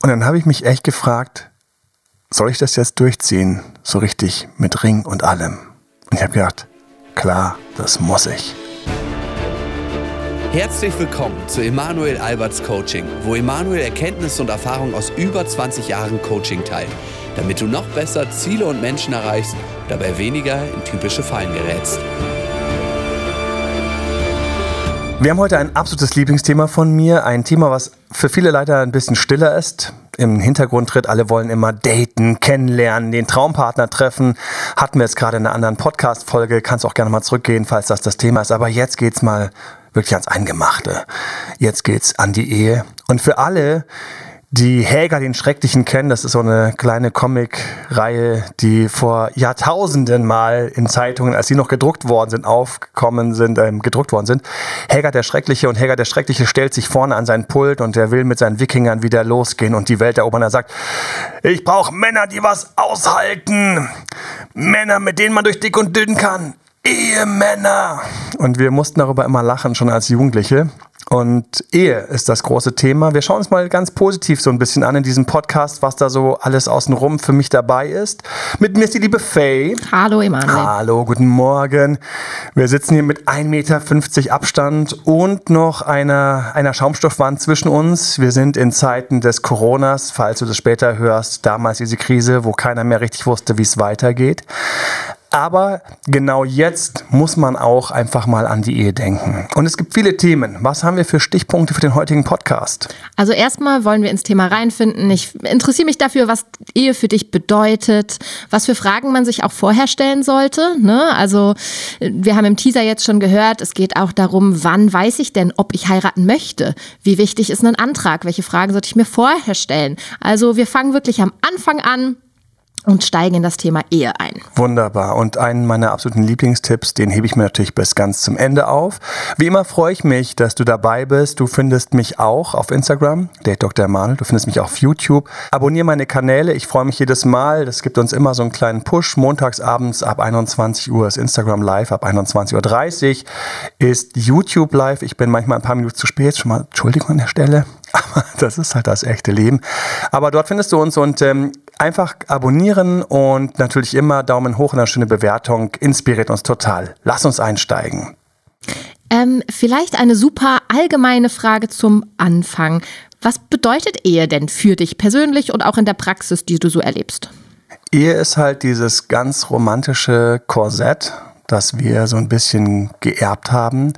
Und dann habe ich mich echt gefragt, soll ich das jetzt durchziehen? So richtig mit Ring und allem. Und ich habe gedacht, klar, das muss ich. Herzlich willkommen zu Emanuel Alberts Coaching, wo Emanuel Erkenntnisse und Erfahrung aus über 20 Jahren Coaching teilt, damit du noch besser Ziele und Menschen erreichst, dabei weniger in typische Fallen gerätst. Wir haben heute ein absolutes Lieblingsthema von mir. Ein Thema, was für viele leider ein bisschen stiller ist. Im Hintergrund tritt, alle wollen immer daten, kennenlernen, den Traumpartner treffen. Hatten wir jetzt gerade in einer anderen Podcast-Folge. Kannst auch gerne mal zurückgehen, falls das das Thema ist. Aber jetzt geht's mal wirklich ans Eingemachte. Jetzt geht's an die Ehe. Und für alle, die Häger den Schrecklichen kennen, das ist so eine kleine Comic-Reihe, die vor Jahrtausenden mal in Zeitungen, als sie noch gedruckt worden sind, aufgekommen sind, äh, gedruckt worden sind. Häger der Schreckliche und Häger der Schreckliche stellt sich vorne an sein Pult und er will mit seinen Wikingern wieder losgehen und die Welt erobern. Er sagt, ich brauche Männer, die was aushalten. Männer, mit denen man durch dick und dünn kann. Ehemänner. Und wir mussten darüber immer lachen, schon als Jugendliche. Und Ehe ist das große Thema. Wir schauen uns mal ganz positiv so ein bisschen an in diesem Podcast, was da so alles außenrum für mich dabei ist. Mit mir ist die liebe Faye. Hallo Emanuel. Hallo, guten Morgen. Wir sitzen hier mit 1,50 Meter Abstand und noch einer, einer Schaumstoffwand zwischen uns. Wir sind in Zeiten des Coronas, falls du das später hörst, damals diese Krise, wo keiner mehr richtig wusste, wie es weitergeht. Aber genau jetzt muss man auch einfach mal an die Ehe denken. Und es gibt viele Themen. Was haben wir für Stichpunkte für den heutigen Podcast? Also erstmal wollen wir ins Thema reinfinden. Ich interessiere mich dafür, was Ehe für dich bedeutet, was für Fragen man sich auch vorher stellen sollte. Ne? Also wir haben im Teaser jetzt schon gehört, es geht auch darum, wann weiß ich denn, ob ich heiraten möchte? Wie wichtig ist ein Antrag? Welche Fragen sollte ich mir vorher stellen? Also wir fangen wirklich am Anfang an und steigen in das Thema Ehe ein. Wunderbar. Und einen meiner absoluten Lieblingstipps, den hebe ich mir natürlich bis ganz zum Ende auf. Wie immer freue ich mich, dass du dabei bist. Du findest mich auch auf Instagram, Date Dr. Emanuel. Du findest mich auf YouTube. Abonniere meine Kanäle. Ich freue mich jedes Mal. Das gibt uns immer so einen kleinen Push. Montags abends ab 21 Uhr ist Instagram live. Ab 21.30 Uhr ist YouTube live. Ich bin manchmal ein paar Minuten zu spät. Schon mal Entschuldigung an der Stelle. Aber das ist halt das echte Leben. Aber dort findest du uns und ähm, einfach abonnieren und natürlich immer Daumen hoch und eine schöne Bewertung. Inspiriert uns total. Lass uns einsteigen. Ähm, vielleicht eine super allgemeine Frage zum Anfang. Was bedeutet Ehe denn für dich persönlich und auch in der Praxis, die du so erlebst? Ehe ist halt dieses ganz romantische Korsett, das wir so ein bisschen geerbt haben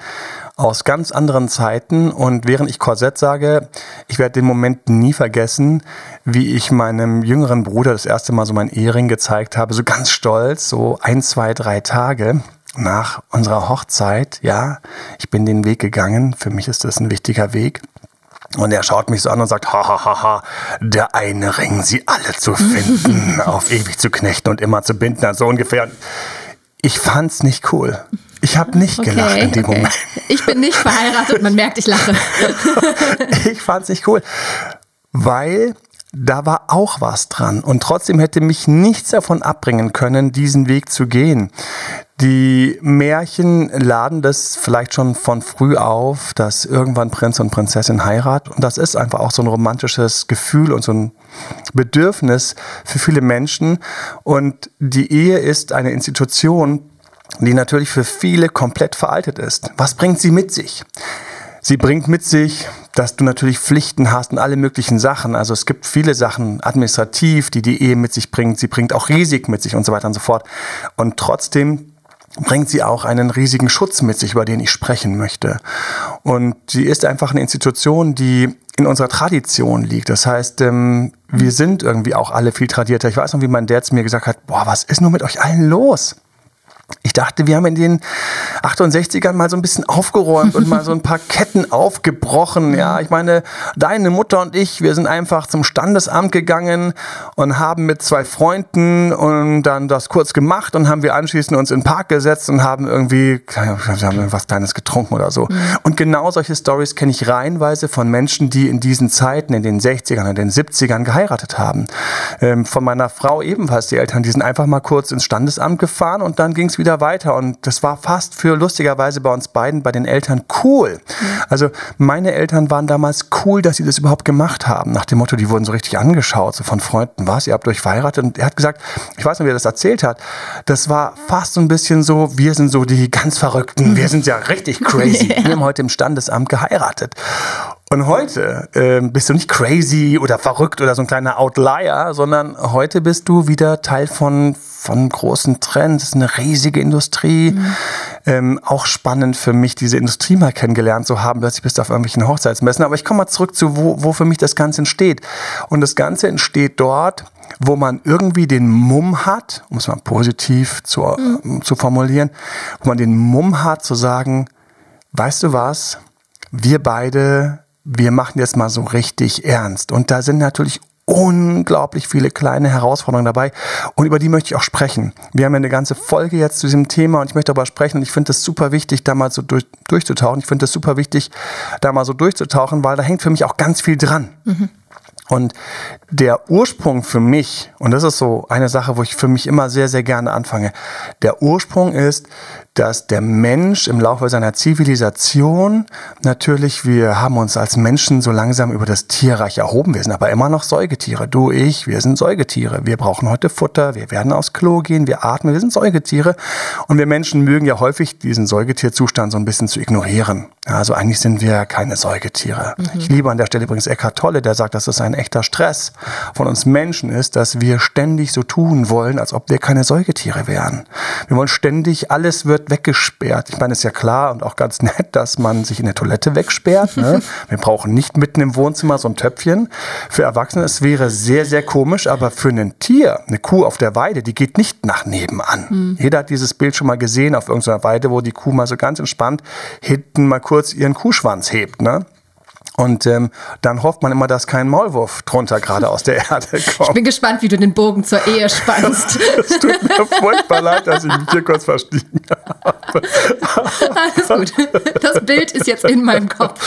aus ganz anderen Zeiten. Und während ich Korsett sage, ich werde den Moment nie vergessen, wie ich meinem jüngeren Bruder das erste Mal so mein Ehering gezeigt habe, so ganz stolz, so ein, zwei, drei Tage nach unserer Hochzeit. Ja, ich bin den Weg gegangen. Für mich ist das ein wichtiger Weg. Und er schaut mich so an und sagt, ha, ha, ha, ha, der eine Ring, sie alle zu finden, auf ewig zu knechten und immer zu binden, also ungefähr. Ich fand's nicht cool. Ich habe nicht okay, gelacht in dem okay. Moment. Ich bin nicht verheiratet, man merkt, ich lache. ich fand's nicht cool, weil da war auch was dran. Und trotzdem hätte mich nichts davon abbringen können, diesen Weg zu gehen. Die Märchen laden das vielleicht schon von früh auf, dass irgendwann Prinz und Prinzessin heiraten. Und das ist einfach auch so ein romantisches Gefühl und so ein Bedürfnis für viele Menschen. Und die Ehe ist eine Institution, die natürlich für viele komplett veraltet ist. Was bringt sie mit sich? Sie bringt mit sich, dass du natürlich Pflichten hast und alle möglichen Sachen. Also es gibt viele Sachen administrativ, die die Ehe mit sich bringt. Sie bringt auch Risiken mit sich und so weiter und so fort. Und trotzdem bringt sie auch einen riesigen Schutz mit sich, über den ich sprechen möchte. Und sie ist einfach eine Institution, die in unserer Tradition liegt. Das heißt, ähm, wir sind irgendwie auch alle viel tradierter. Ich weiß noch, wie mein Dad zu mir gesagt hat, boah, was ist nur mit euch allen los? Ich dachte, wir haben in den 68ern mal so ein bisschen aufgeräumt und mal so ein paar Ketten aufgebrochen. Ja, ich meine, deine Mutter und ich, wir sind einfach zum Standesamt gegangen und haben mit zwei Freunden und dann das kurz gemacht und haben wir anschließend uns in den Park gesetzt und haben irgendwie, wir haben irgendwas Kleines getrunken oder so. Mhm. Und genau solche Stories kenne ich reihenweise von Menschen, die in diesen Zeiten, in den 60ern, in den 70ern geheiratet haben. Ähm, von meiner Frau ebenfalls die Eltern, die sind einfach mal kurz ins Standesamt gefahren und dann ging es wieder weiter. Und das war fast für lustigerweise bei uns beiden, bei den Eltern cool. Also meine Eltern waren damals cool, dass sie das überhaupt gemacht haben. Nach dem Motto, die wurden so richtig angeschaut, so von Freunden, was, ihr habt euch verheiratet. Und er hat gesagt, ich weiß nicht, wie er das erzählt hat, das war fast so ein bisschen so, wir sind so die ganz Verrückten, wir sind ja richtig crazy. Wir haben heute im Standesamt geheiratet. Und heute äh, bist du nicht crazy oder verrückt oder so ein kleiner Outlier, sondern heute bist du wieder Teil von, von großen Trends. Es ist eine riesige Industrie. Mhm. Ähm, auch spannend für mich, diese Industrie mal kennengelernt zu haben. Plötzlich bist du auf irgendwelchen Hochzeitsmessen. Aber ich komme mal zurück zu, wo, wo für mich das Ganze entsteht. Und das Ganze entsteht dort, wo man irgendwie den Mumm hat, um es mal positiv zu, mhm. zu formulieren, wo man den Mumm hat zu sagen, weißt du was, wir beide wir machen jetzt mal so richtig ernst. Und da sind natürlich unglaublich viele kleine Herausforderungen dabei und über die möchte ich auch sprechen. Wir haben ja eine ganze Folge jetzt zu diesem Thema und ich möchte darüber sprechen und ich finde es super wichtig, da mal so durch, durchzutauchen. Ich finde es super wichtig, da mal so durchzutauchen, weil da hängt für mich auch ganz viel dran. Mhm. Und der Ursprung für mich, und das ist so eine Sache, wo ich für mich immer sehr, sehr gerne anfange, der Ursprung ist, dass der Mensch im Laufe seiner Zivilisation natürlich, wir haben uns als Menschen so langsam über das Tierreich erhoben. Wir sind aber immer noch Säugetiere. Du, ich, wir sind Säugetiere. Wir brauchen heute Futter, wir werden aufs Klo gehen, wir atmen, wir sind Säugetiere. Und wir Menschen mögen ja häufig diesen Säugetierzustand so ein bisschen zu ignorieren. Also eigentlich sind wir keine Säugetiere. Mhm. Ich liebe an der Stelle übrigens Eckhart Tolle, der sagt, dass es ein echter Stress von uns Menschen ist, dass wir ständig so tun wollen, als ob wir keine Säugetiere wären. Wir wollen ständig, alles wird weggesperrt. Ich meine, es ist ja klar und auch ganz nett, dass man sich in der Toilette wegsperrt. Ne? Wir brauchen nicht mitten im Wohnzimmer so ein Töpfchen. Für Erwachsene, es wäre sehr, sehr komisch, aber für ein Tier, eine Kuh auf der Weide, die geht nicht nach nebenan. Mhm. Jeder hat dieses Bild schon mal gesehen auf irgendeiner Weide, wo die Kuh mal so ganz entspannt hinten mal kurz ihren Kuhschwanz hebt. Ne? Und ähm, dann hofft man immer, dass kein Maulwurf drunter gerade aus der Erde kommt. Ich bin gespannt, wie du den Bogen zur Ehe spannst. es tut mir furchtbar leid, dass ich mich hier kurz verstiegen habe. Alles gut. Das Bild ist jetzt in meinem Kopf.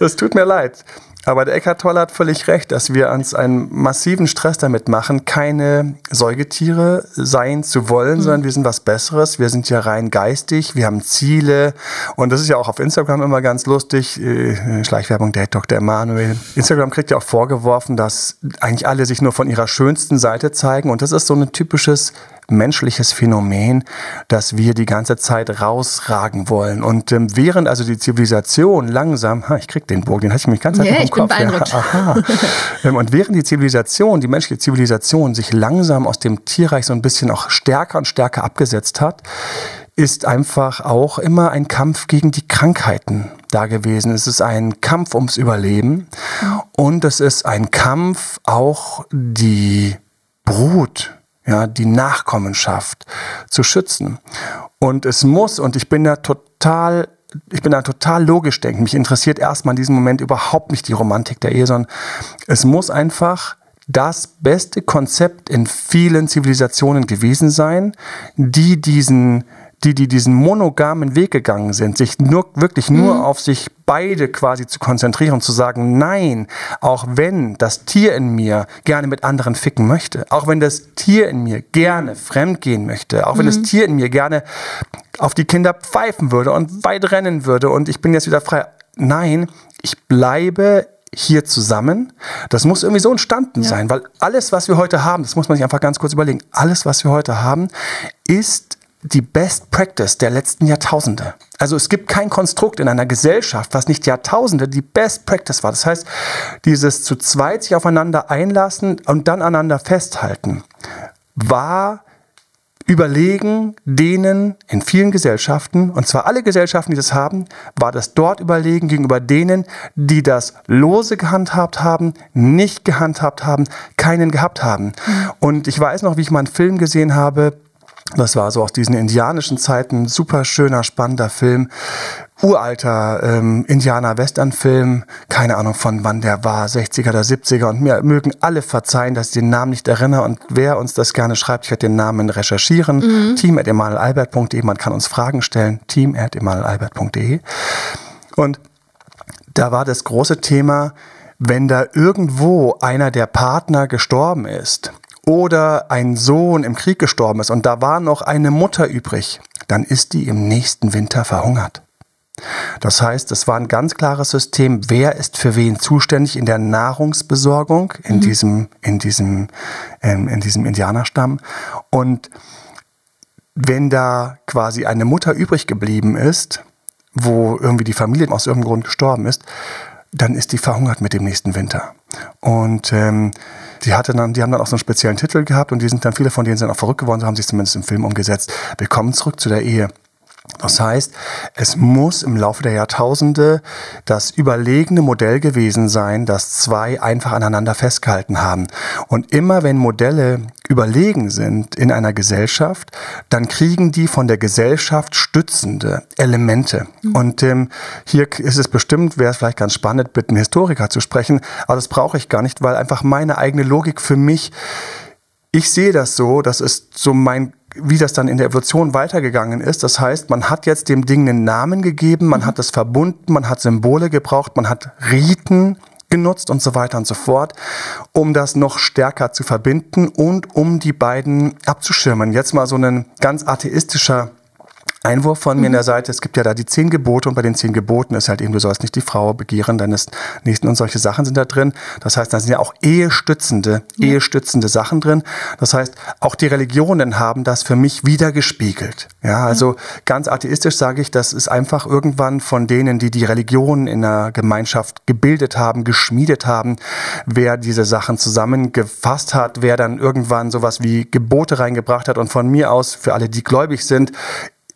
Es tut mir leid. Aber der Eckhard Tolle hat völlig recht, dass wir uns einen massiven Stress damit machen, keine Säugetiere sein zu wollen, mhm. sondern wir sind was Besseres. Wir sind ja rein geistig, wir haben Ziele. Und das ist ja auch auf Instagram immer ganz lustig. Äh, Schleichwerbung der Dr. Emanuel. Instagram kriegt ja auch vorgeworfen, dass eigentlich alle sich nur von ihrer schönsten Seite zeigen. Und das ist so ein typisches menschliches Phänomen, dass wir die ganze Zeit rausragen wollen. Und ähm, während also die Zivilisation langsam, ha, ich krieg den Bogen, den hatte ich mich ganz yeah, im Kopf. Bin ja, aha. ähm, und während die Zivilisation, die menschliche Zivilisation sich langsam aus dem Tierreich so ein bisschen auch stärker und stärker abgesetzt hat, ist einfach auch immer ein Kampf gegen die Krankheiten da gewesen. Es ist ein Kampf ums Überleben und es ist ein Kampf auch die Brut ja, die Nachkommenschaft zu schützen. Und es muss, und ich bin da total ich bin da total logisch denken. Mich interessiert erstmal in diesem Moment überhaupt nicht die Romantik der Ehe, sondern es muss einfach das beste Konzept in vielen Zivilisationen gewesen sein, die diesen die, die diesen monogamen Weg gegangen sind, sich nur, wirklich nur mhm. auf sich beide quasi zu konzentrieren und zu sagen, nein, auch wenn das Tier in mir gerne mit anderen ficken möchte, auch wenn das Tier in mir gerne fremd gehen möchte, auch wenn das mhm. Tier in mir gerne auf die Kinder pfeifen würde und weit rennen würde und ich bin jetzt wieder frei. Nein, ich bleibe hier zusammen. Das muss irgendwie so entstanden ja. sein, weil alles, was wir heute haben, das muss man sich einfach ganz kurz überlegen, alles, was wir heute haben, ist die Best Practice der letzten Jahrtausende. Also es gibt kein Konstrukt in einer Gesellschaft, was nicht Jahrtausende die Best Practice war. Das heißt, dieses zu zweit sich aufeinander einlassen und dann aneinander festhalten, war überlegen denen in vielen Gesellschaften, und zwar alle Gesellschaften, die das haben, war das dort überlegen gegenüber denen, die das lose gehandhabt haben, nicht gehandhabt haben, keinen gehabt haben. Mhm. Und ich weiß noch, wie ich mal einen Film gesehen habe, das war so aus diesen indianischen Zeiten, super schöner, spannender Film. Uralter ähm, Indianer-Western-Film, keine Ahnung von wann der war, 60er oder 70er. Und mir mögen alle verzeihen, dass ich den Namen nicht erinnere. Und wer uns das gerne schreibt, ich werde den Namen recherchieren. Mhm. Team at emanuelalbert.de, man kann uns Fragen stellen. Team at emanuelalbert.de. Und da war das große Thema, wenn da irgendwo einer der Partner gestorben ist, oder ein Sohn im Krieg gestorben ist und da war noch eine Mutter übrig, dann ist die im nächsten Winter verhungert. Das heißt, es war ein ganz klares System, wer ist für wen zuständig in der Nahrungsbesorgung in mhm. diesem, in diesem, ähm, in diesem Indianerstamm. Und wenn da quasi eine Mutter übrig geblieben ist, wo irgendwie die Familie aus irgendeinem Grund gestorben ist, dann ist die verhungert mit dem nächsten Winter. Und ähm, die, hatte dann, die haben dann auch so einen speziellen Titel gehabt und die sind dann, viele von denen sind auch verrückt geworden, so haben sie es zumindest im Film umgesetzt. Wir kommen zurück zu der Ehe. Das heißt, es muss im Laufe der Jahrtausende das überlegene Modell gewesen sein, dass zwei einfach aneinander festgehalten haben. Und immer wenn Modelle überlegen sind in einer Gesellschaft, dann kriegen die von der Gesellschaft stützende Elemente. Mhm. Und ähm, hier ist es bestimmt, wäre es vielleicht ganz spannend, mit einem Historiker zu sprechen, aber das brauche ich gar nicht, weil einfach meine eigene Logik für mich, ich sehe das so, das ist so mein wie das dann in der Evolution weitergegangen ist. Das heißt, man hat jetzt dem Ding einen Namen gegeben, man mhm. hat es verbunden, man hat Symbole gebraucht, man hat Riten genutzt und so weiter und so fort, um das noch stärker zu verbinden und um die beiden abzuschirmen. Jetzt mal so ein ganz atheistischer Einwurf von mir mhm. an der Seite, es gibt ja da die zehn Gebote und bei den zehn Geboten ist halt eben, du sollst nicht die Frau begehren, deines Nächsten und solche Sachen sind da drin. Das heißt, da sind ja auch ehestützende, ja. ehestützende Sachen drin. Das heißt, auch die Religionen haben das für mich wieder gespiegelt. Ja, also mhm. ganz atheistisch sage ich, das ist einfach irgendwann von denen, die die Religion in der Gemeinschaft gebildet haben, geschmiedet haben, wer diese Sachen zusammengefasst hat, wer dann irgendwann sowas wie Gebote reingebracht hat und von mir aus, für alle, die gläubig sind,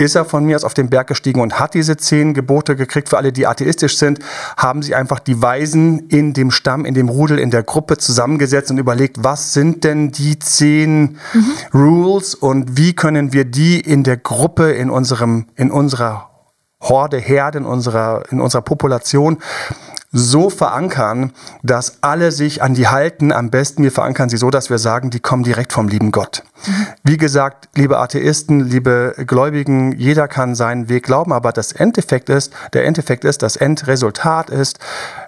ist er von mir aus auf den Berg gestiegen und hat diese zehn Gebote gekriegt. Für alle, die atheistisch sind, haben sie einfach die Weisen in dem Stamm, in dem Rudel, in der Gruppe zusammengesetzt und überlegt, was sind denn die zehn mhm. Rules und wie können wir die in der Gruppe, in unserem, in unserer Horde, Herde, in unserer, in unserer Population so verankern, dass alle sich an die halten. Am besten wir verankern sie so, dass wir sagen, die kommen direkt vom lieben Gott. Wie gesagt, liebe Atheisten, liebe Gläubigen, jeder kann seinen Weg glauben, aber das Endeffekt ist, der Endeffekt ist, das Endresultat ist,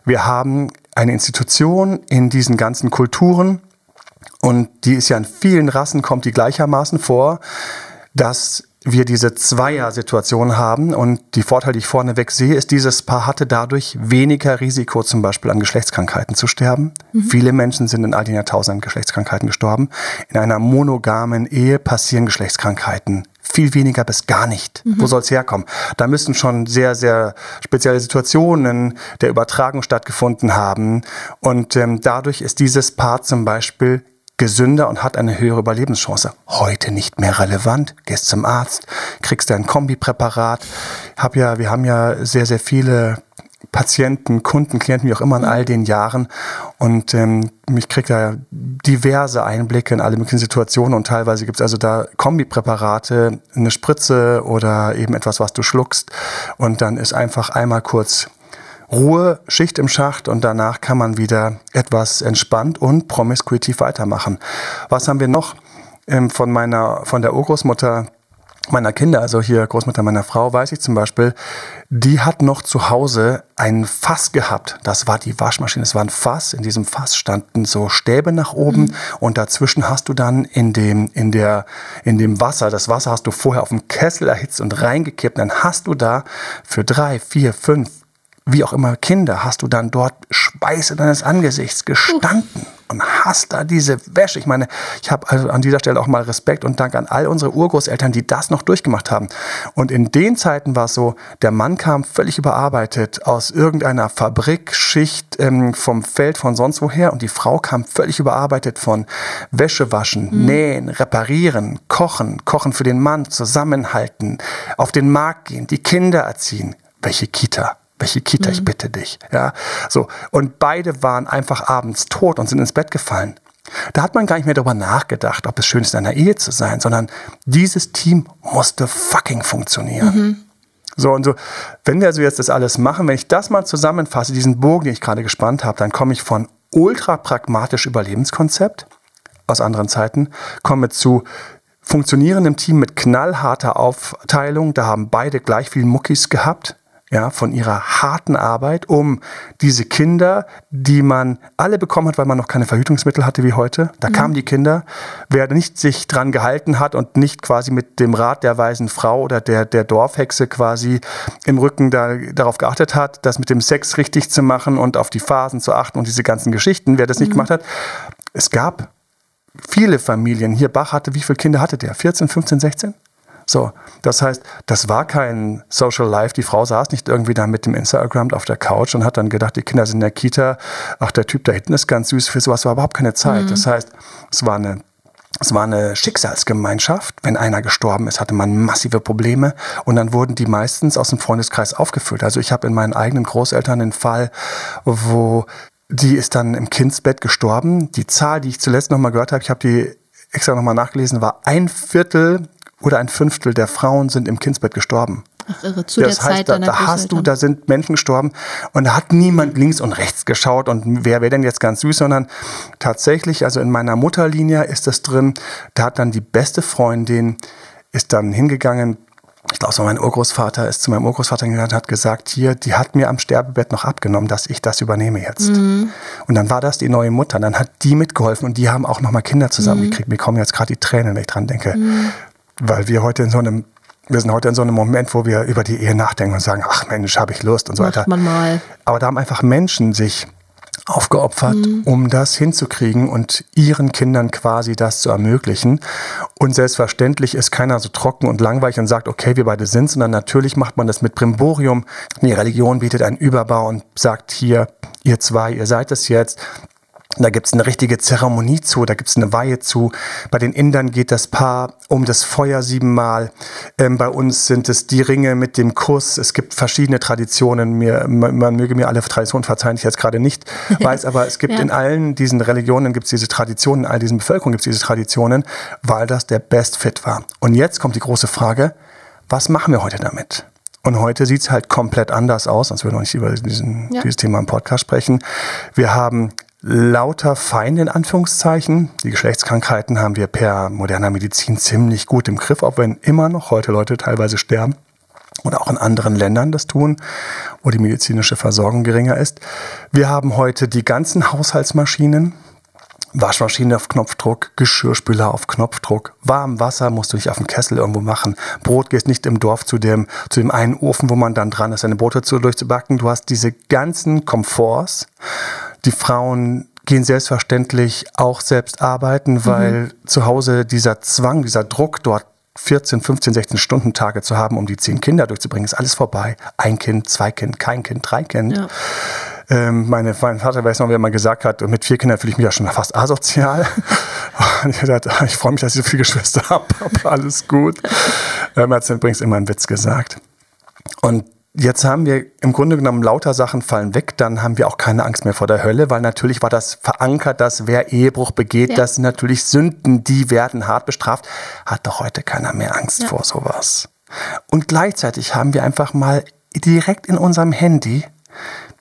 wir haben eine Institution in diesen ganzen Kulturen und die ist ja in vielen Rassen, kommt die gleichermaßen vor, dass wir diese Zweier-Situation haben und die Vorteile, die ich vorneweg sehe, ist, dieses Paar hatte dadurch weniger Risiko, zum Beispiel an Geschlechtskrankheiten zu sterben. Mhm. Viele Menschen sind in all den Jahrtausenden an Geschlechtskrankheiten gestorben. In einer monogamen Ehe passieren Geschlechtskrankheiten viel weniger bis gar nicht. Mhm. Wo soll es herkommen? Da müssen schon sehr, sehr spezielle Situationen der Übertragung stattgefunden haben. Und ähm, dadurch ist dieses Paar zum Beispiel gesünder und hat eine höhere Überlebenschance. Heute nicht mehr relevant. Gehst zum Arzt, kriegst dein Kombipräparat. Hab ja, wir haben ja sehr, sehr viele Patienten, Kunden, Klienten, wie auch immer in all den Jahren. Und ähm, ich kriege da diverse Einblicke in alle möglichen Situationen und teilweise gibt es also da Kombipräparate, eine Spritze oder eben etwas, was du schluckst. Und dann ist einfach einmal kurz Ruhe, Schicht im Schacht und danach kann man wieder etwas entspannt und promiskuitiv weitermachen. Was haben wir noch ähm, von meiner, von der Urgroßmutter meiner Kinder, also hier Großmutter meiner Frau, weiß ich zum Beispiel, die hat noch zu Hause ein Fass gehabt. Das war die Waschmaschine. Es war ein Fass. In diesem Fass standen so Stäbe nach oben mhm. und dazwischen hast du dann in dem, in der, in dem Wasser, das Wasser hast du vorher auf dem Kessel erhitzt und reingekippt. Dann hast du da für drei, vier, fünf, wie auch immer Kinder, hast du dann dort Speise deines Angesichts gestanden und hast da diese Wäsche. Ich meine, ich habe also an dieser Stelle auch mal Respekt und Dank an all unsere Urgroßeltern, die das noch durchgemacht haben. Und in den Zeiten war es so, der Mann kam völlig überarbeitet aus irgendeiner Fabrikschicht ähm, vom Feld von sonst woher und die Frau kam völlig überarbeitet von Wäsche waschen, mhm. nähen, reparieren, kochen, kochen für den Mann, zusammenhalten, auf den Markt gehen, die Kinder erziehen. Welche Kita? Welche Kita, mhm. ich bitte dich. Ja, so. Und beide waren einfach abends tot und sind ins Bett gefallen. Da hat man gar nicht mehr darüber nachgedacht, ob es schön ist, in einer Ehe zu sein, sondern dieses Team musste fucking funktionieren. Mhm. So und so, wenn wir also jetzt das alles machen, wenn ich das mal zusammenfasse, diesen Bogen, den ich gerade gespannt habe, dann komme ich von ultra pragmatisch Überlebenskonzept aus anderen Zeiten, komme zu funktionierendem Team mit knallharter Aufteilung. Da haben beide gleich viel Muckis gehabt ja, von ihrer harten Arbeit, um diese Kinder, die man alle bekommen hat, weil man noch keine Verhütungsmittel hatte wie heute. Da mhm. kamen die Kinder. Wer nicht sich dran gehalten hat und nicht quasi mit dem Rat der weisen Frau oder der, der Dorfhexe quasi im Rücken da, darauf geachtet hat, das mit dem Sex richtig zu machen und auf die Phasen zu achten und diese ganzen Geschichten, wer das nicht mhm. gemacht hat. Es gab viele Familien. Hier Bach hatte, wie viele Kinder hatte der? 14, 15, 16? So, das heißt, das war kein Social Life. Die Frau saß nicht irgendwie da mit dem Instagram auf der Couch und hat dann gedacht, die Kinder sind in der Kita. Ach, der Typ da hinten ist ganz süß. Für sowas war überhaupt keine Zeit. Mhm. Das heißt, es war eine es war eine Schicksalsgemeinschaft. Wenn einer gestorben ist, hatte man massive Probleme und dann wurden die meistens aus dem Freundeskreis aufgefüllt. Also ich habe in meinen eigenen Großeltern den Fall, wo die ist dann im Kindsbett gestorben. Die Zahl, die ich zuletzt nochmal gehört habe, ich habe die extra nochmal nachgelesen, war ein Viertel oder ein Fünftel der Frauen sind im Kindsbett gestorben. Ach, irre. Zu das der heißt, Zeit da, da hast du, da sind Menschen gestorben und da hat niemand links und rechts geschaut und wer wäre denn jetzt ganz süß, sondern tatsächlich, also in meiner Mutterlinie ist das drin, da hat dann die beste Freundin, ist dann hingegangen, ich glaube, so mein Urgroßvater ist zu meinem Urgroßvater gegangen und hat gesagt, hier, die hat mir am Sterbebett noch abgenommen, dass ich das übernehme jetzt. Mhm. Und dann war das die neue Mutter. Dann hat die mitgeholfen und die haben auch nochmal Kinder zusammengekriegt. Mhm. Mir kommen jetzt gerade die Tränen, wenn ich dran denke. Mhm weil wir heute in so einem wir sind heute in so einem Moment, wo wir über die Ehe nachdenken und sagen, ach Mensch, habe ich Lust und so Macht weiter. Man mal. Aber da haben einfach Menschen sich aufgeopfert, mhm. um das hinzukriegen und ihren Kindern quasi das zu ermöglichen. Und selbstverständlich ist keiner so trocken und langweilig und sagt, okay, wir beide sind, sondern natürlich macht man das mit Brimborium. Die Religion bietet einen Überbau und sagt hier, ihr zwei, ihr seid es jetzt. Da gibt es eine richtige Zeremonie zu, da gibt es eine Weihe zu. Bei den Indern geht das Paar um das Feuer siebenmal. Ähm, bei uns sind es die Ringe mit dem Kuss. Es gibt verschiedene Traditionen. Mir, man, man möge mir alle Traditionen verzeihen, ich jetzt gerade nicht weiß, aber es gibt ja. in allen diesen Religionen gibt es diese Traditionen, in all diesen Bevölkerungen gibt es diese Traditionen, weil das der Best Fit war. Und jetzt kommt die große Frage, was machen wir heute damit? Und heute sieht es halt komplett anders aus, sonst würden wir nicht über diesen, ja. dieses Thema im Podcast sprechen. Wir haben lauter Feinde in Anführungszeichen. Die Geschlechtskrankheiten haben wir per moderner Medizin ziemlich gut im Griff, auch wenn immer noch heute Leute teilweise sterben oder auch in anderen Ländern das tun, wo die medizinische Versorgung geringer ist. Wir haben heute die ganzen Haushaltsmaschinen, Waschmaschine auf Knopfdruck, Geschirrspüler auf Knopfdruck, warm Wasser musst du nicht auf dem Kessel irgendwo machen. Brot gehst nicht im Dorf zu dem, zu dem einen Ofen, wo man dann dran ist, deine Brote zu, durchzubacken. Du hast diese ganzen Komforts die Frauen gehen selbstverständlich auch selbst arbeiten, weil mhm. zu Hause dieser Zwang, dieser Druck dort 14, 15, 16 Stunden Tage zu haben, um die zehn Kinder durchzubringen, ist alles vorbei. Ein Kind, zwei Kind, kein Kind, drei Kind. Ja. Ähm, meine, mein Vater weiß noch, wie er mal gesagt hat, mit vier Kindern fühle ich mich ja schon fast asozial. ich, ich freue mich, dass ich so viele Geschwister habe, aber alles gut. Ähm, er hat übrigens immer einen Witz gesagt. Und Jetzt haben wir im Grunde genommen lauter Sachen fallen weg, dann haben wir auch keine Angst mehr vor der Hölle, weil natürlich war das verankert, dass wer Ehebruch begeht, ja. das sind natürlich Sünden, die werden hart bestraft. Hat doch heute keiner mehr Angst ja. vor sowas. Und gleichzeitig haben wir einfach mal direkt in unserem Handy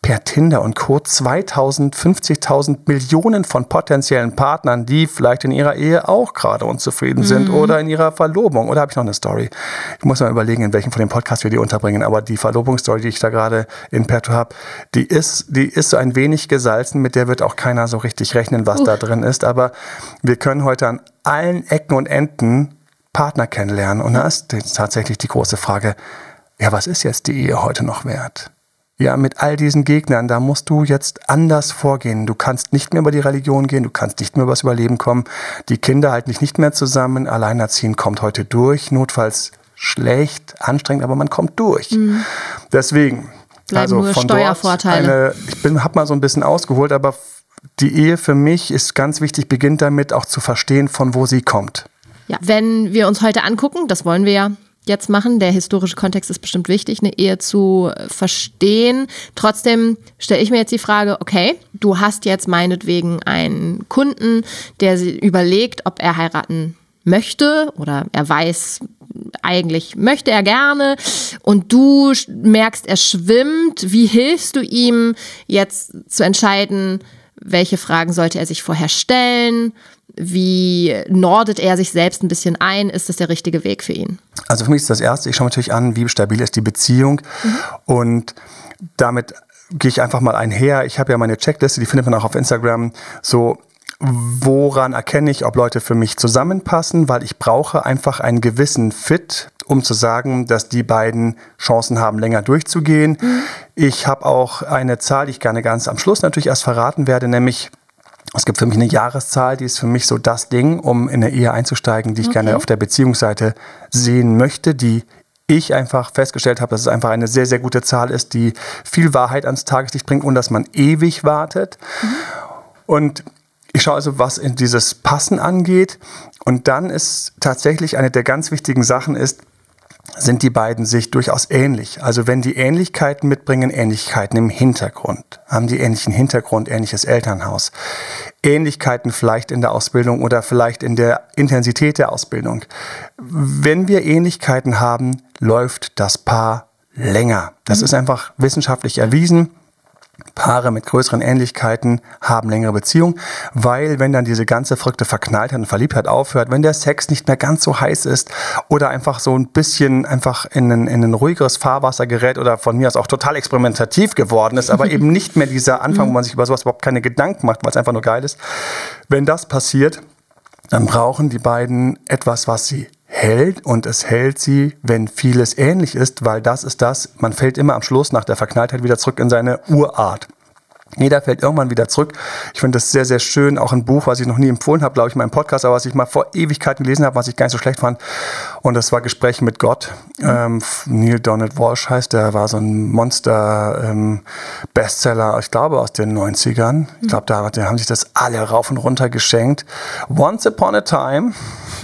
per Tinder und Co. 2000, 50.000 Millionen von potenziellen Partnern, die vielleicht in ihrer Ehe auch gerade unzufrieden sind mhm. oder in ihrer Verlobung. Oder habe ich noch eine Story? Ich muss mal überlegen, in welchem von den Podcasts wir die unterbringen. Aber die Verlobungsstory, die ich da gerade in petto habe, die ist, die ist so ein wenig gesalzen. Mit der wird auch keiner so richtig rechnen, was uh. da drin ist. Aber wir können heute an allen Ecken und Enden Partner kennenlernen. Und da ist tatsächlich die große Frage, ja, was ist jetzt die Ehe heute noch wert? Ja, mit all diesen Gegnern, da musst du jetzt anders vorgehen. Du kannst nicht mehr über die Religion gehen, du kannst nicht mehr über das Überleben kommen. Die Kinder halten dich nicht mehr zusammen. Alleinerziehen kommt heute durch, notfalls schlecht, anstrengend, aber man kommt durch. Mhm. Deswegen, Bleiben also nur von Steuervorteile. Eine, ich bin, hab mal so ein bisschen ausgeholt, aber die Ehe für mich ist ganz wichtig, beginnt damit auch zu verstehen, von wo sie kommt. Ja, wenn wir uns heute angucken, das wollen wir ja jetzt machen. Der historische Kontext ist bestimmt wichtig, eine Ehe zu verstehen. Trotzdem stelle ich mir jetzt die Frage, okay, du hast jetzt meinetwegen einen Kunden, der überlegt, ob er heiraten möchte oder er weiß, eigentlich möchte er gerne und du merkst, er schwimmt. Wie hilfst du ihm jetzt zu entscheiden, welche Fragen sollte er sich vorher stellen? Wie nordet er sich selbst ein bisschen ein? Ist das der richtige Weg für ihn? Also für mich ist das Erste, ich schaue natürlich an, wie stabil ist die Beziehung mhm. und damit gehe ich einfach mal einher. Ich habe ja meine Checkliste, die findet man auch auf Instagram. So, woran erkenne ich, ob Leute für mich zusammenpassen? Weil ich brauche einfach einen gewissen Fit, um zu sagen, dass die beiden Chancen haben, länger durchzugehen. Mhm. Ich habe auch eine Zahl, die ich gerne ganz am Schluss natürlich erst verraten werde, nämlich es gibt für mich eine Jahreszahl, die ist für mich so das Ding, um in eine Ehe einzusteigen, die ich okay. gerne auf der Beziehungsseite sehen möchte, die ich einfach festgestellt habe, dass es einfach eine sehr, sehr gute Zahl ist, die viel Wahrheit ans Tageslicht bringt und dass man ewig wartet. Mhm. Und ich schaue also, was in dieses Passen angeht. Und dann ist tatsächlich eine der ganz wichtigen Sachen ist, sind die beiden sich durchaus ähnlich. Also wenn die Ähnlichkeiten mitbringen, Ähnlichkeiten im Hintergrund, haben die ähnlichen Hintergrund, ähnliches Elternhaus, Ähnlichkeiten vielleicht in der Ausbildung oder vielleicht in der Intensität der Ausbildung. Wenn wir Ähnlichkeiten haben, läuft das Paar länger. Das mhm. ist einfach wissenschaftlich erwiesen. Paare mit größeren Ähnlichkeiten haben längere Beziehungen, weil wenn dann diese ganze verrückte Verknalltheit und Verliebtheit aufhört, wenn der Sex nicht mehr ganz so heiß ist oder einfach so ein bisschen einfach in ein, in ein ruhigeres Fahrwasser gerät oder von mir aus auch total experimentativ geworden ist, aber eben nicht mehr dieser Anfang, wo man sich über sowas überhaupt keine Gedanken macht, weil es einfach nur geil ist. Wenn das passiert, dann brauchen die beiden etwas, was sie hält und es hält sie, wenn vieles ähnlich ist, weil das ist das, man fällt immer am Schluss nach der Verknalltheit wieder zurück in seine Urart. Jeder fällt irgendwann wieder zurück. Ich finde das sehr, sehr schön. Auch ein Buch, was ich noch nie empfohlen habe, glaube ich, in meinem Podcast, aber was ich mal vor Ewigkeiten gelesen habe, was ich gar nicht so schlecht fand. Und das war Gespräche mit Gott. Ähm, Neil Donald Walsh heißt, der war so ein Monster-Bestseller, ähm, ich glaube, aus den 90ern. Ich glaube, da haben sich das alle rauf und runter geschenkt. Once Upon a Time.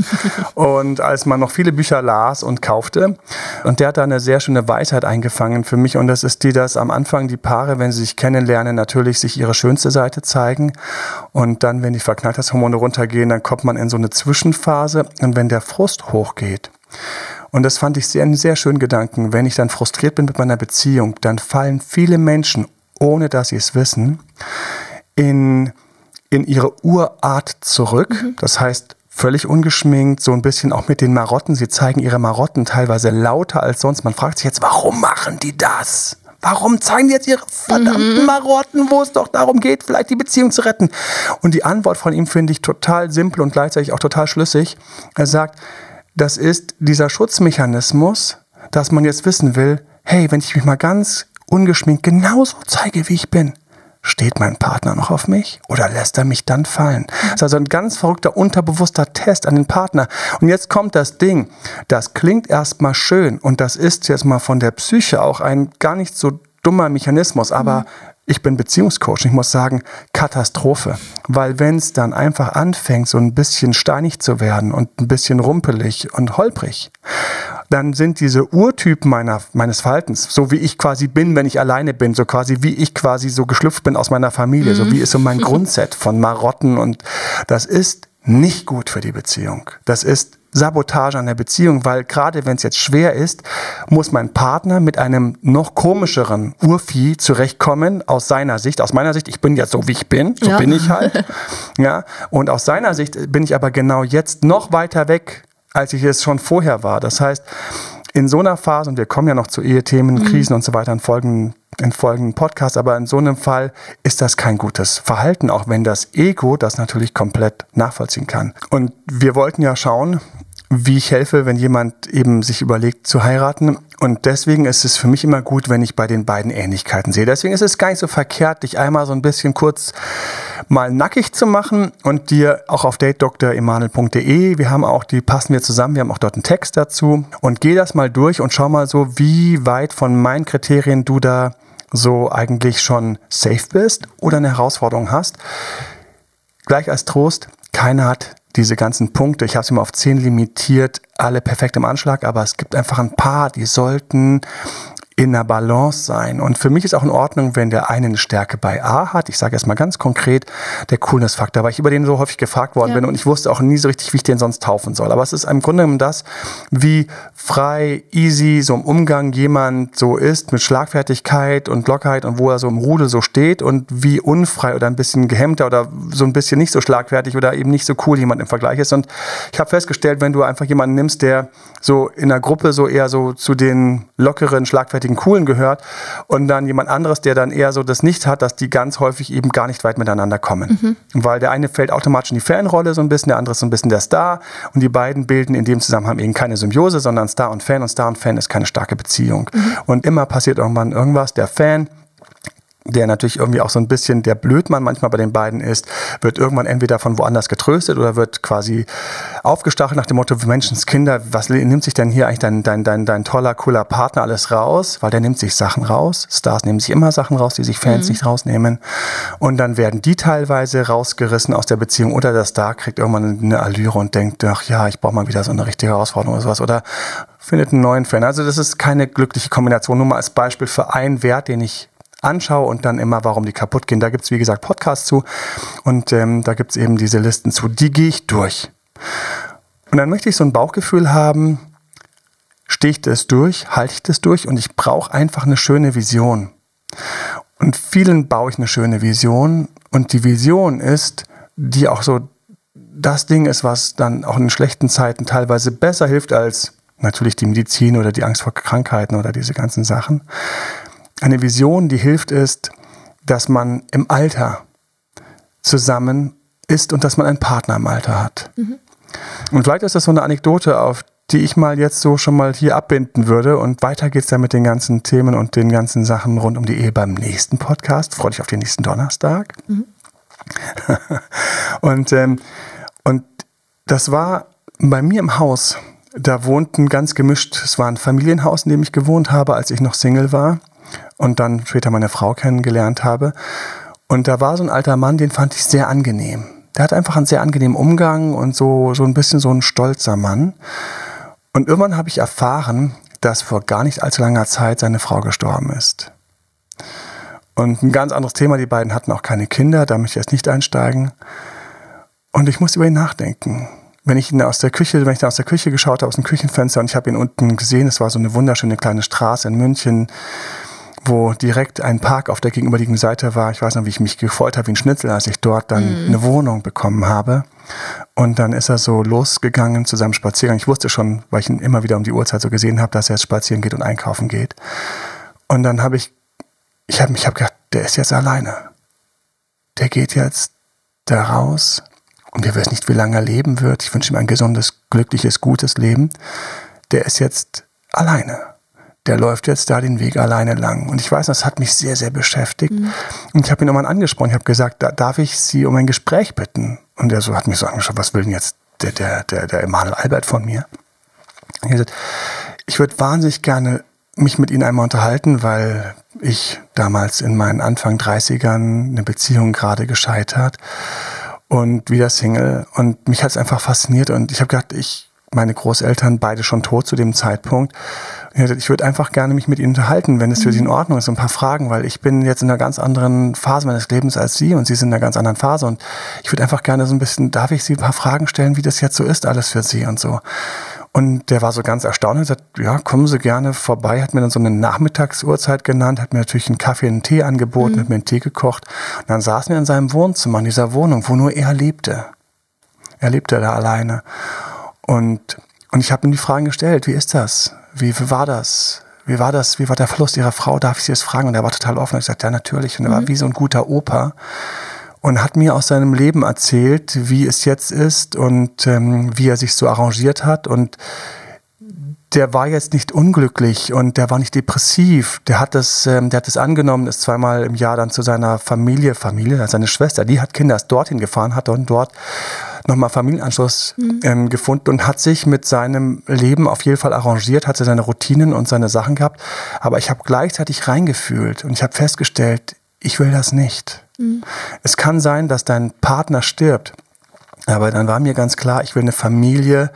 und als man noch viele Bücher las und kaufte. Und der hat da eine sehr schöne Weisheit eingefangen für mich. Und das ist die, dass am Anfang die Paare, wenn sie sich kennenlernen, natürlich natürlich sich ihre schönste Seite zeigen. Und dann, wenn die Verknalltheitshormone runtergehen, dann kommt man in so eine Zwischenphase. Und wenn der Frust hochgeht, und das fand ich sehr, einen sehr schönen Gedanken, wenn ich dann frustriert bin mit meiner Beziehung, dann fallen viele Menschen, ohne dass sie es wissen, in, in ihre Urart zurück. Mhm. Das heißt, völlig ungeschminkt, so ein bisschen auch mit den Marotten. Sie zeigen ihre Marotten teilweise lauter als sonst. Man fragt sich jetzt, warum machen die das? Warum zeigen die jetzt ihre verdammten mhm. Marotten, wo es doch darum geht, vielleicht die Beziehung zu retten? Und die Antwort von ihm finde ich total simpel und gleichzeitig auch total schlüssig. Er sagt, das ist dieser Schutzmechanismus, dass man jetzt wissen will, hey, wenn ich mich mal ganz ungeschminkt genauso zeige, wie ich bin, steht mein Partner noch auf mich oder lässt er mich dann fallen? Das ist also ein ganz verrückter, unterbewusster Test an den Partner. Und jetzt kommt das Ding, das klingt erstmal schön und das ist jetzt mal von der Psyche auch ein gar nicht so dummer Mechanismus, aber mhm. Ich bin Beziehungscoach. Ich muss sagen, Katastrophe. Weil wenn es dann einfach anfängt, so ein bisschen steinig zu werden und ein bisschen rumpelig und holprig, dann sind diese Urtypen meiner, meines Verhaltens, so wie ich quasi bin, wenn ich alleine bin, so quasi wie ich quasi so geschlüpft bin aus meiner Familie, mhm. so wie ist so mein Grundset von Marotten und das ist nicht gut für die Beziehung. Das ist Sabotage an der Beziehung, weil gerade wenn es jetzt schwer ist, muss mein Partner mit einem noch komischeren Urvieh zurechtkommen aus seiner Sicht. Aus meiner Sicht, ich bin ja so wie ich bin, so ja. bin ich halt. ja, und aus seiner Sicht bin ich aber genau jetzt noch weiter weg als ich es schon vorher war. Das heißt, in so einer Phase, und wir kommen ja noch zu Ehethemen, mhm. Krisen und so weiter in folgenden, in folgenden Podcasts, aber in so einem Fall ist das kein gutes Verhalten, auch wenn das Ego das natürlich komplett nachvollziehen kann. Und wir wollten ja schauen, wie ich helfe, wenn jemand eben sich überlegt zu heiraten. Und deswegen ist es für mich immer gut, wenn ich bei den beiden Ähnlichkeiten sehe. Deswegen ist es gar nicht so verkehrt, dich einmal so ein bisschen kurz mal nackig zu machen und dir auch auf datedoktoremanuel.de, wir haben auch, die passen wir zusammen, wir haben auch dort einen Text dazu und geh das mal durch und schau mal so, wie weit von meinen Kriterien du da so eigentlich schon safe bist oder eine Herausforderung hast. Gleich als Trost, keiner hat diese ganzen Punkte, ich habe sie mal auf 10 limitiert, alle perfekt im Anschlag, aber es gibt einfach ein paar, die sollten in der Balance sein. Und für mich ist auch in Ordnung, wenn der eine eine Stärke bei A hat. Ich sage erstmal ganz konkret, der Coolness-Faktor, weil ich über den so häufig gefragt worden ja. bin und ich wusste auch nie so richtig, wie ich den sonst taufen soll. Aber es ist im Grunde genommen das, wie frei, easy so im Umgang jemand so ist, mit Schlagfertigkeit und Lockheit und wo er so im Rudel so steht und wie unfrei oder ein bisschen gehemmter oder so ein bisschen nicht so schlagfertig oder eben nicht so cool jemand im Vergleich ist. Und ich habe festgestellt, wenn du einfach jemanden nimmst, der so in der Gruppe so eher so zu den lockeren, schlagfertigen, coolen gehört und dann jemand anderes, der dann eher so das nicht hat, dass die ganz häufig eben gar nicht weit miteinander kommen. Mhm. Weil der eine fällt automatisch in die Fanrolle so ein bisschen, der andere ist so ein bisschen der Star und die beiden bilden in dem Zusammenhang eben keine Symbiose, sondern Star und Fan und Star und Fan ist keine starke Beziehung. Mhm. Und immer passiert irgendwann irgendwas, der Fan der natürlich irgendwie auch so ein bisschen der Blödmann manchmal bei den beiden ist, wird irgendwann entweder von woanders getröstet oder wird quasi aufgestachelt nach dem Motto, Menschenskinder, was nimmt sich denn hier eigentlich dein, dein, dein, dein toller, cooler Partner alles raus? Weil der nimmt sich Sachen raus. Stars nehmen sich immer Sachen raus, die sich Fans mhm. nicht rausnehmen. Und dann werden die teilweise rausgerissen aus der Beziehung oder der Star kriegt irgendwann eine Allüre und denkt, ach ja, ich brauche mal wieder so eine richtige Herausforderung oder sowas. Oder findet einen neuen Fan. Also das ist keine glückliche Kombination. Nur mal als Beispiel für einen Wert, den ich anschaue und dann immer, warum die kaputt gehen. Da gibt es, wie gesagt, Podcasts zu und ähm, da gibt es eben diese Listen zu. Die gehe ich durch. Und dann möchte ich so ein Bauchgefühl haben, stehe ich das durch, halte ich das durch und ich brauche einfach eine schöne Vision. Und vielen baue ich eine schöne Vision und die Vision ist, die auch so das Ding ist, was dann auch in schlechten Zeiten teilweise besser hilft als natürlich die Medizin oder die Angst vor Krankheiten oder diese ganzen Sachen. Eine Vision, die hilft, ist, dass man im Alter zusammen ist und dass man einen Partner im Alter hat. Mhm. Und vielleicht ist das so eine Anekdote, auf die ich mal jetzt so schon mal hier abbinden würde. Und weiter geht es dann mit den ganzen Themen und den ganzen Sachen rund um die Ehe beim nächsten Podcast. Freue dich auf den nächsten Donnerstag. Mhm. und, ähm, und das war bei mir im Haus. Da wohnten ganz gemischt, es war ein Familienhaus, in dem ich gewohnt habe, als ich noch Single war und dann später meine Frau kennengelernt habe. Und da war so ein alter Mann, den fand ich sehr angenehm. Der hat einfach einen sehr angenehmen Umgang und so, so ein bisschen so ein stolzer Mann. Und irgendwann habe ich erfahren, dass vor gar nicht allzu langer Zeit seine Frau gestorben ist. Und ein ganz anderes Thema, die beiden hatten auch keine Kinder, da möchte ich jetzt nicht einsteigen. Und ich musste über ihn nachdenken. Wenn ich ihn aus der Küche, wenn ich aus der Küche geschaut habe, aus dem Küchenfenster und ich habe ihn unten gesehen, es war so eine wunderschöne kleine Straße in München, wo direkt ein Park auf der gegenüberliegenden Seite war. Ich weiß noch, wie ich mich gefreut habe wie ein Schnitzel, als ich dort dann mhm. eine Wohnung bekommen habe. Und dann ist er so losgegangen zu seinem Spaziergang. Ich wusste schon, weil ich ihn immer wieder um die Uhrzeit so gesehen habe, dass er jetzt spazieren geht und einkaufen geht. Und dann habe ich, ich habe mich hab gedacht, der ist jetzt alleine. Der geht jetzt da raus und wir wissen nicht, wie lange er leben wird. Ich wünsche ihm ein gesundes, glückliches, gutes Leben. Der ist jetzt alleine der läuft jetzt da den Weg alleine lang. Und ich weiß, das hat mich sehr, sehr beschäftigt. Mhm. Und ich habe ihn nochmal angesprochen. Ich habe gesagt, da darf ich Sie um ein Gespräch bitten? Und er so hat mich so angeschaut, was will denn jetzt der, der, der, der Emanuel Albert von mir? Und ich gesagt, ich würde wahnsinnig gerne mich mit Ihnen einmal unterhalten, weil ich damals in meinen Anfang 30ern eine Beziehung gerade gescheitert und wieder Single. Und mich hat es einfach fasziniert. Und ich habe gedacht, ich, meine Großeltern beide schon tot zu dem Zeitpunkt ich würde einfach gerne mich mit Ihnen unterhalten, wenn es für Sie in mhm. Ordnung ist, ein paar Fragen, weil ich bin jetzt in einer ganz anderen Phase meines Lebens als Sie und Sie sind in einer ganz anderen Phase und ich würde einfach gerne so ein bisschen, darf ich Sie ein paar Fragen stellen, wie das jetzt so ist, alles für Sie und so. Und der war so ganz erstaunt und sagt, ja, kommen Sie gerne vorbei, hat mir dann so eine Nachmittagsuhrzeit genannt, hat mir natürlich einen Kaffee und einen Tee angeboten, mhm. hat mir einen Tee gekocht. Und dann saßen wir in seinem Wohnzimmer, in dieser Wohnung, wo nur er lebte. Er lebte da alleine. Und, und ich habe ihm die Fragen gestellt, wie ist das? wie, wie war das? Wie war das? Wie war der Verlust ihrer Frau? Darf ich sie das fragen? Und er war total offen. Und ich sagte, ja, natürlich. Und er mhm. war wie so ein guter Opa und hat mir aus seinem Leben erzählt, wie es jetzt ist und ähm, wie er sich so arrangiert hat. Und der war jetzt nicht unglücklich und der war nicht depressiv. Der hat das, ähm, der hat das angenommen, ist zweimal im Jahr dann zu seiner Familie, Familie, seine Schwester, die hat Kinder, ist dorthin gefahren, hat dann dort nochmal Familienanschluss mhm. ähm, gefunden und hat sich mit seinem Leben auf jeden Fall arrangiert, hatte seine Routinen und seine Sachen gehabt. Aber ich habe gleichzeitig reingefühlt und ich habe festgestellt, ich will das nicht. Mhm. Es kann sein, dass dein Partner stirbt. Aber dann war mir ganz klar, ich will eine Familie,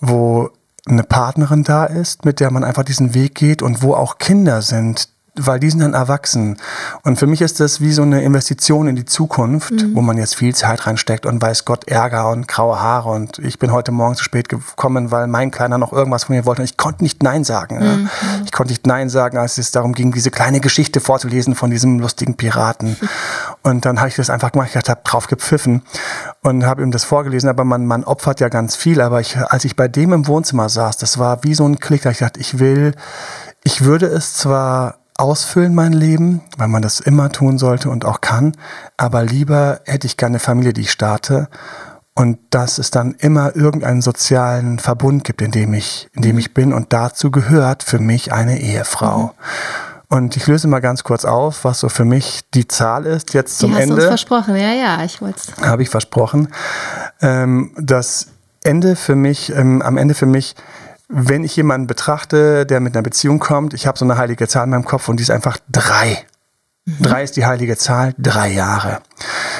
wo eine Partnerin da ist, mit der man einfach diesen Weg geht und wo auch Kinder sind, weil die sind dann erwachsen. Und für mich ist das wie so eine Investition in die Zukunft, mhm. wo man jetzt viel Zeit reinsteckt und weiß Gott Ärger und graue Haare. Und ich bin heute Morgen zu spät gekommen, weil mein Kleiner noch irgendwas von mir wollte. Und ich konnte nicht Nein sagen. Mhm. Ich konnte nicht Nein sagen, als es darum ging, diese kleine Geschichte vorzulesen von diesem lustigen Piraten. Und dann habe ich das einfach gemacht. Ich habe drauf gepfiffen und habe ihm das vorgelesen. Aber man, man opfert ja ganz viel. Aber ich, als ich bei dem im Wohnzimmer saß, das war wie so ein Klick. Da ich dachte, ich will, ich würde es zwar ausfüllen, mein Leben, weil man das immer tun sollte und auch kann. Aber lieber hätte ich gerne eine Familie, die ich starte und dass es dann immer irgendeinen sozialen Verbund gibt, in dem ich, in dem ich bin. Und dazu gehört für mich eine Ehefrau. Mhm. Und ich löse mal ganz kurz auf, was so für mich die Zahl ist, jetzt zum die hast Ende. Du uns versprochen, ja, ja, ich wollte es. Habe ich versprochen. Ähm, das Ende für mich, ähm, am Ende für mich wenn ich jemanden betrachte, der mit einer Beziehung kommt, ich habe so eine heilige Zahl in meinem Kopf und die ist einfach drei. Mhm. Drei ist die heilige Zahl, drei Jahre.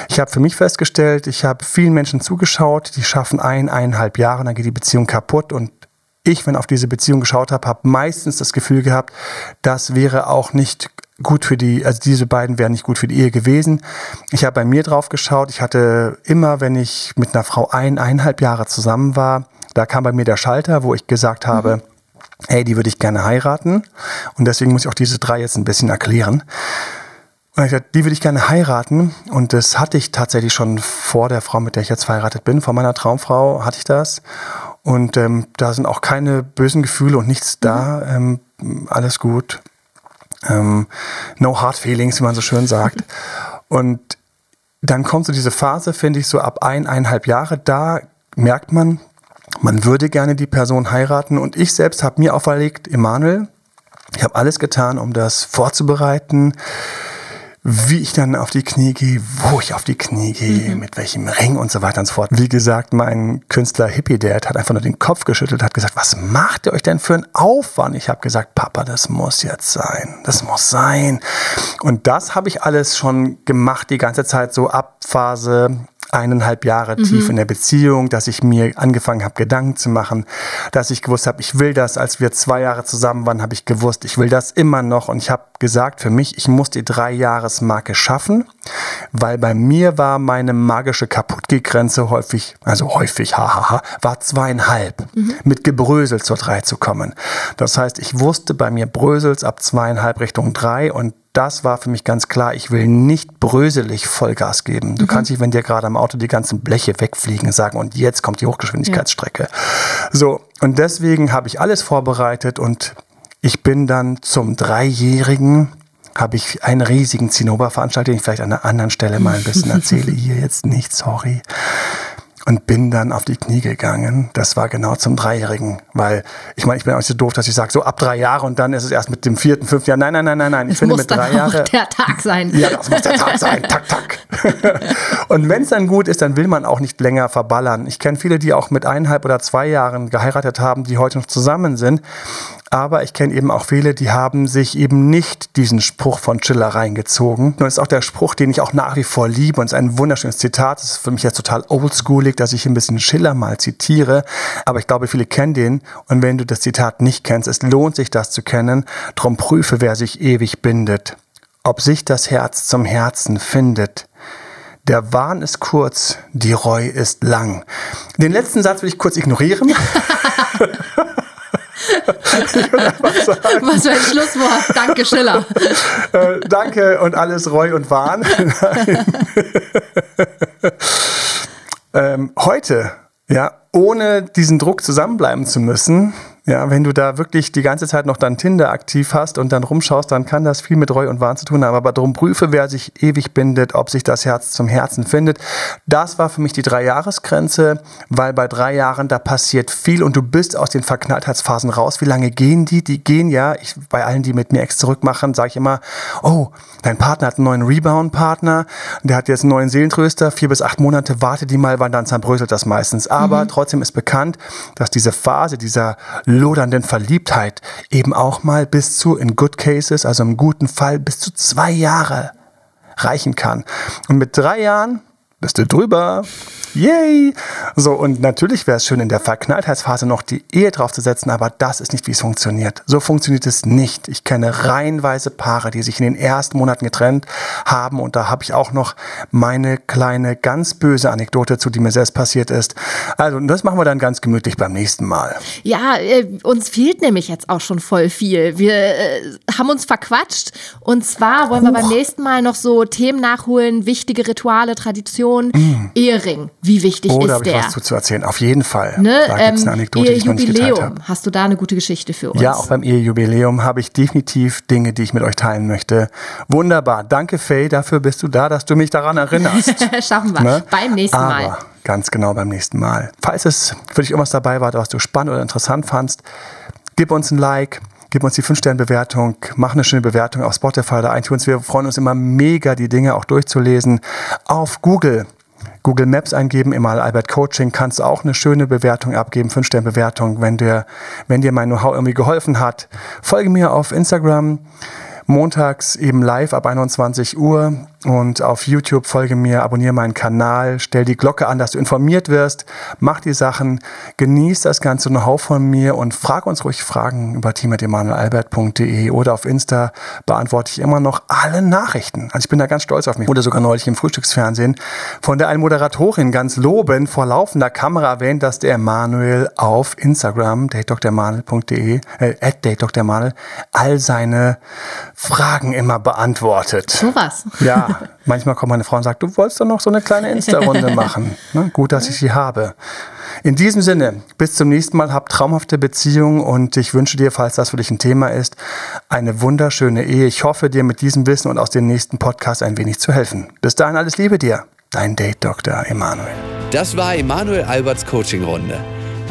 Ich habe für mich festgestellt, ich habe vielen Menschen zugeschaut, die schaffen ein, eineinhalb Jahre dann geht die Beziehung kaputt und ich, wenn auf diese Beziehung geschaut habe, habe meistens das Gefühl gehabt, das wäre auch nicht gut für die, also diese beiden wären nicht gut für die Ehe gewesen. Ich habe bei mir drauf geschaut. Ich hatte immer, wenn ich mit einer Frau ein, eineinhalb Jahre zusammen war, da kam bei mir der Schalter, wo ich gesagt habe, mhm. hey, die würde ich gerne heiraten. Und deswegen muss ich auch diese drei jetzt ein bisschen erklären. Und ich dachte, die würde ich gerne heiraten. Und das hatte ich tatsächlich schon vor der Frau, mit der ich jetzt verheiratet bin. Vor meiner Traumfrau hatte ich das. Und ähm, da sind auch keine bösen Gefühle und nichts da. Ähm, alles gut. Ähm, no hard feelings, wie man so schön sagt. Und dann kommt so diese Phase, finde ich, so ab ein, eineinhalb Jahre. Da merkt man, man würde gerne die Person heiraten und ich selbst habe mir auferlegt, Emanuel, ich habe alles getan, um das vorzubereiten, wie ich dann auf die Knie gehe, wo ich auf die Knie gehe, mhm. mit welchem Ring und so weiter und so fort. Wie gesagt, mein Künstler Hippie Dad hat einfach nur den Kopf geschüttelt, hat gesagt, was macht ihr euch denn für einen Aufwand? Ich habe gesagt, Papa, das muss jetzt sein, das muss sein. Und das habe ich alles schon gemacht die ganze Zeit so ab Phase eineinhalb Jahre mhm. tief in der Beziehung, dass ich mir angefangen habe, Gedanken zu machen, dass ich gewusst habe, ich will das. Als wir zwei Jahre zusammen waren, habe ich gewusst, ich will das immer noch. Und ich habe gesagt für mich, ich muss die Drei-Jahres-Marke schaffen, weil bei mir war meine magische Kaputtgegrenze häufig, also häufig, hahaha, war zweieinhalb. Mhm. Mit Gebrösel zur drei zu kommen. Das heißt, ich wusste bei mir Brösels ab zweieinhalb Richtung drei und das war für mich ganz klar, ich will nicht bröselig Vollgas geben. Du mhm. kannst nicht, wenn dir gerade am Auto die ganzen Bleche wegfliegen, sagen, und jetzt kommt die Hochgeschwindigkeitsstrecke. Ja. So, und deswegen habe ich alles vorbereitet und ich bin dann zum Dreijährigen, habe ich einen riesigen Zinnober veranstaltet, den ich vielleicht an einer anderen Stelle mal ein bisschen erzähle. Hier jetzt nicht, sorry und bin dann auf die Knie gegangen. Das war genau zum Dreijährigen, weil ich meine, ich bin auch nicht so doof, dass ich sage, so ab drei Jahre und dann ist es erst mit dem vierten, fünften Jahr. Nein, nein, nein, nein, nein. Ich das finde muss mit drei Jahren. der Tag sein. Ja, das muss der Tag sein. Tak, tak. und wenn es dann gut ist, dann will man auch nicht länger verballern. Ich kenne viele, die auch mit eineinhalb oder zwei Jahren geheiratet haben, die heute noch zusammen sind. Aber ich kenne eben auch viele, die haben sich eben nicht diesen Spruch von Schiller reingezogen. Das ist auch der Spruch, den ich auch nach wie vor liebe. Und es ist ein wunderschönes Zitat. Das ist für mich jetzt total oldschoolig, dass ich ein bisschen Schiller mal zitiere. Aber ich glaube, viele kennen den. Und wenn du das Zitat nicht kennst, es lohnt sich, das zu kennen. Drum prüfe, wer sich ewig bindet. Ob sich das Herz zum Herzen findet. Der Wahn ist kurz, die Reu ist lang. Den letzten Satz will ich kurz ignorieren. Was für ein Schlusswort. Danke, Schiller. Äh, danke und alles Reu und Wahn. ähm, heute, ja, ohne diesen Druck zusammenbleiben zu müssen, ja, wenn du da wirklich die ganze Zeit noch dann Tinder aktiv hast und dann rumschaust, dann kann das viel mit Reu und Wahn zu tun haben. Aber darum prüfe, wer sich ewig bindet, ob sich das Herz zum Herzen findet. Das war für mich die Drei-Jahres-Grenze, weil bei drei Jahren da passiert viel und du bist aus den Verknalltheitsphasen raus. Wie lange gehen die? Die gehen ja, ich, bei allen, die mit mir Ex zurückmachen, sage ich immer, oh, dein Partner hat einen neuen Rebound-Partner, der hat jetzt einen neuen Seelentröster, vier bis acht Monate, warte die mal, weil dann zerbröselt das meistens. Aber mhm. trotzdem ist bekannt, dass diese Phase, dieser lodernden Verliebtheit eben auch mal bis zu, in good cases, also im guten Fall, bis zu zwei Jahre reichen kann. Und mit drei Jahren bist du drüber. Yay! So, und natürlich wäre es schön, in der Verknalltheitsphase noch die Ehe draufzusetzen, aber das ist nicht, wie es funktioniert. So funktioniert es nicht. Ich kenne reihenweise Paare, die sich in den ersten Monaten getrennt haben und da habe ich auch noch meine kleine, ganz böse Anekdote zu, die mir selbst passiert ist. Also, das machen wir dann ganz gemütlich beim nächsten Mal. Ja, äh, uns fehlt nämlich jetzt auch schon voll viel. Wir äh, haben uns verquatscht und zwar wollen wir beim nächsten Mal noch so Themen nachholen, wichtige Rituale, Traditionen, mm. Ehering. Wie wichtig oh, ist da ich was zu, zu erzählen. Auf jeden Fall. Ne? Da gibt es eine Ähm, Anekdote, die ich noch nicht geteilt Ehejubiläum. habe. Hast du da eine gute Geschichte für uns? Ja, auch beim Ehejubiläum habe ich definitiv Dinge, die ich mit euch teilen möchte. Wunderbar. Danke, Faye. Dafür bist du da, dass du mich daran erinnerst. Schaffen wir. Ne? Beim nächsten Aber Mal. ganz genau beim nächsten Mal. Falls es für dich irgendwas dabei war, was du spannend oder interessant fandst, gib uns ein Like. Gib uns die 5-Sterne-Bewertung, mach eine schöne Bewertung auf Spotify oder iTunes. Wir freuen uns immer mega, die Dinge auch durchzulesen. Auf Google Google Maps eingeben, Emal Albert Coaching, kannst du auch eine schöne Bewertung abgeben, 5-Sterne-Bewertung, wenn dir, wenn dir mein Know-how irgendwie geholfen hat. Folge mir auf Instagram, montags eben live ab 21 Uhr und auf YouTube folge mir, abonniere meinen Kanal, stell die Glocke an, dass du informiert wirst, mach die Sachen, genieß das ganze Know-how von mir und frag uns ruhig Fragen über team.emanuelalbert.de oder auf Insta beantworte ich immer noch alle Nachrichten. Also ich bin da ganz stolz auf mich. Wurde sogar neulich im Frühstücksfernsehen von der einen Moderatorin ganz lobend vor laufender Kamera erwähnt, dass der Emanuel auf Instagram, datedoktoremanuel.de, äh, at datedoktoremanuel, all seine Fragen immer beantwortet. Sowas. Ja, manchmal kommt meine Frau und sagt, du wolltest doch noch so eine kleine Insta-Runde machen. Ne? Gut, dass ich sie habe. In diesem Sinne, bis zum nächsten Mal, hab traumhafte Beziehungen und ich wünsche dir, falls das für dich ein Thema ist, eine wunderschöne Ehe. Ich hoffe, dir mit diesem Wissen und aus den nächsten Podcasts ein wenig zu helfen. Bis dahin alles Liebe dir. Dein Date-Doktor Emanuel. Das war Emanuel Alberts Coaching-Runde.